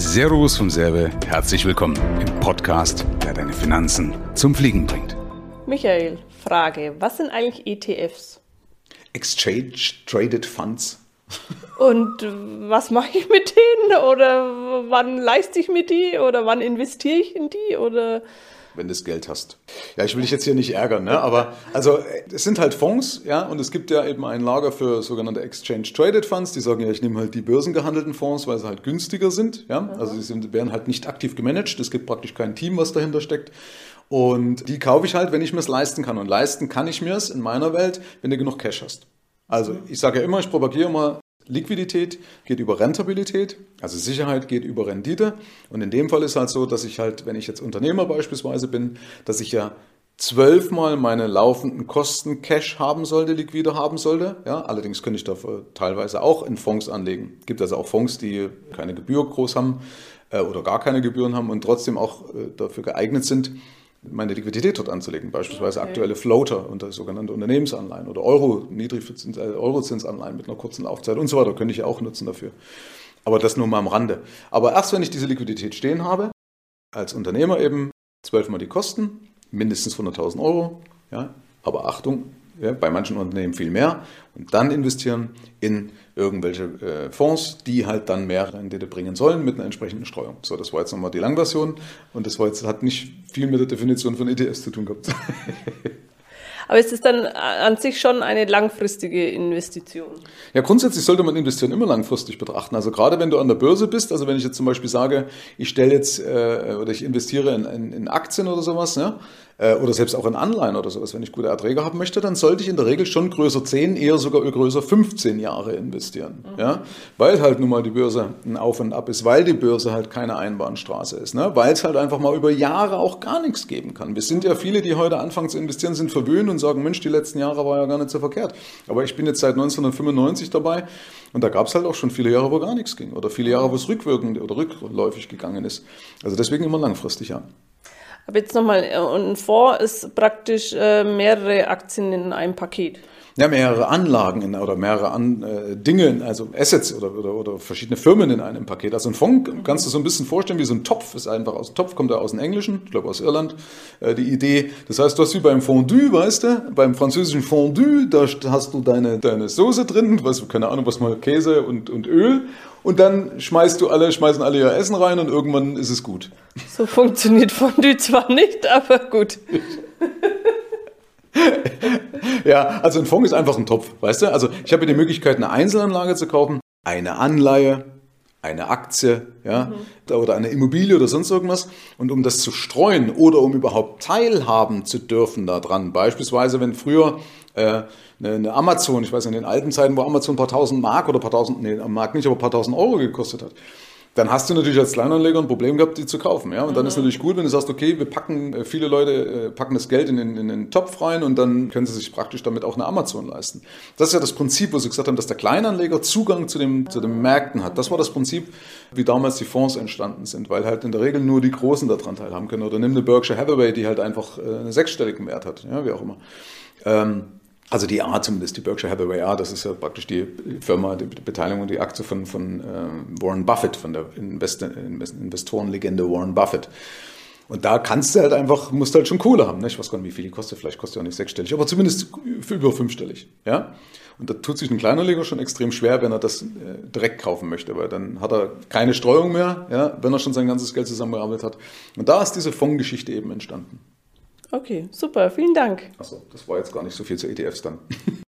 Servus vom Serbe, herzlich willkommen im Podcast, der deine Finanzen zum Fliegen bringt. Michael, Frage, was sind eigentlich ETFs? Exchange Traded Funds. Und was mache ich mit denen? Oder wann leiste ich mir die? Oder wann investiere ich in die? Oder wenn du das Geld hast. Ja, ich will dich jetzt hier nicht ärgern, ne? aber also es sind halt Fonds, ja, und es gibt ja eben ein Lager für sogenannte Exchange Traded Funds, die sagen ja, ich nehme halt die börsengehandelten Fonds, weil sie halt günstiger sind, ja, also sie sind, werden halt nicht aktiv gemanagt, es gibt praktisch kein Team, was dahinter steckt. Und die kaufe ich halt, wenn ich mir es leisten kann. Und leisten kann ich mir es in meiner Welt, wenn du genug Cash hast. Also ich sage ja immer, ich propagiere immer Liquidität geht über Rentabilität, also Sicherheit geht über Rendite. Und in dem Fall ist halt so, dass ich halt, wenn ich jetzt Unternehmer beispielsweise bin, dass ich ja zwölfmal meine laufenden Kosten Cash haben sollte, liquide haben sollte. Ja, allerdings könnte ich dafür teilweise auch in Fonds anlegen. Es gibt also auch Fonds, die keine Gebühr groß haben äh, oder gar keine Gebühren haben und trotzdem auch äh, dafür geeignet sind, meine Liquidität dort anzulegen, beispielsweise okay. aktuelle Floater unter sogenannte Unternehmensanleihen oder Euro, Niedrigzins, äh, Eurozinsanleihen mit einer kurzen Laufzeit und so weiter, könnte ich ja auch nutzen dafür. Aber das nur mal am Rande. Aber erst wenn ich diese Liquidität stehen habe, als Unternehmer eben zwölfmal die Kosten, mindestens 100.000 Euro, ja, aber Achtung, ja, bei manchen Unternehmen viel mehr und dann investieren in irgendwelche äh, Fonds, die halt dann mehr Rendite bringen sollen mit einer entsprechenden Streuung. So, das war jetzt nochmal die Langversion und das war jetzt, hat nicht viel mit der Definition von ETFs zu tun gehabt. Aber ist es dann an sich schon eine langfristige Investition? Ja, grundsätzlich sollte man Investieren immer langfristig betrachten. Also gerade wenn du an der Börse bist, also wenn ich jetzt zum Beispiel sage, ich stelle jetzt äh, oder ich investiere in, in, in Aktien oder sowas, äh, oder selbst auch in Anleihen oder sowas, wenn ich gute Erträge haben möchte, dann sollte ich in der Regel schon größer 10, eher sogar größer 15 Jahre investieren. Mhm. Ja? Weil halt nun mal die Börse ein Auf und Ab ist, weil die Börse halt keine Einbahnstraße ist, ne? weil es halt einfach mal über Jahre auch gar nichts geben kann. Wir sind ja viele, die heute anfangen zu investieren, sind verwöhnt und sagen, Mensch, die letzten Jahre war ja gar nicht so verkehrt. Aber ich bin jetzt seit 1995 dabei und da gab es halt auch schon viele Jahre, wo gar nichts ging oder viele Jahre, wo es rückwirkend oder rückläufig gegangen ist. Also deswegen immer langfristig, ja. Aber jetzt nochmal, äh, ein Fonds ist praktisch äh, mehrere Aktien in einem Paket. Ja, mehrere Anlagen in, oder mehrere An, äh, Dinge, also Assets oder, oder, oder verschiedene Firmen in einem Paket. Also ein Fonds kannst du so ein bisschen vorstellen wie so ein Topf, ist einfach aus dem Topf, kommt er aus dem Englischen, ich glaube aus Irland, äh, die Idee. Das heißt, du hast wie beim Fondue, weißt du, beim französischen Fondue, da hast du deine, deine Soße drin, was, keine Ahnung, was mal Käse und, und Öl und dann schmeißt du alle, schmeißen alle ihr Essen rein und irgendwann ist es gut. So funktioniert Fondue zwar nicht, aber gut. ja, also ein Fonds ist einfach ein Topf, weißt du? Also ich habe die Möglichkeit, eine Einzelanlage zu kaufen, eine Anleihe, eine Aktie, ja, mhm. oder eine Immobilie oder sonst irgendwas. Und um das zu streuen oder um überhaupt teilhaben zu dürfen daran, beispielsweise wenn früher äh, eine, Amazon, ich weiß in den alten Zeiten, wo Amazon ein paar tausend Mark oder ein paar tausend, nee, Mark nicht, aber ein paar tausend Euro gekostet hat dann hast du natürlich als Kleinanleger ein Problem gehabt, die zu kaufen. Ja? Und dann mhm. ist natürlich gut, wenn du sagst, okay, wir packen, äh, viele Leute äh, packen das Geld in den, in den Topf rein und dann können sie sich praktisch damit auch eine Amazon leisten. Das ist ja das Prinzip, wo sie gesagt haben, dass der Kleinanleger Zugang zu, dem, zu den Märkten hat. Das war das Prinzip, wie damals die Fonds entstanden sind, weil halt in der Regel nur die Großen daran teilhaben können. Oder nimm eine Berkshire Hathaway, die halt einfach äh, einen sechsstelligen Wert hat, ja, wie auch immer. Ähm, also die A zumindest, die Berkshire Hathaway A, das ist ja praktisch die Firma, die Beteiligung und die Aktie von, von äh, Warren Buffett, von der Invest Investorenlegende Warren Buffett. Und da kannst du halt einfach, musst halt schon Kohle haben. Ne? Ich weiß gar nicht, wie viel die kostet, vielleicht kostet die auch nicht sechsstellig, aber zumindest über fünfstellig. Ja? Und da tut sich ein kleiner Leger schon extrem schwer, wenn er das äh, direkt kaufen möchte, weil dann hat er keine Streuung mehr, ja? wenn er schon sein ganzes Geld zusammengearbeitet hat. Und da ist diese Fondsgeschichte eben entstanden. Okay, super, vielen Dank. Achso, das war jetzt gar nicht so viel zu ETFs dann.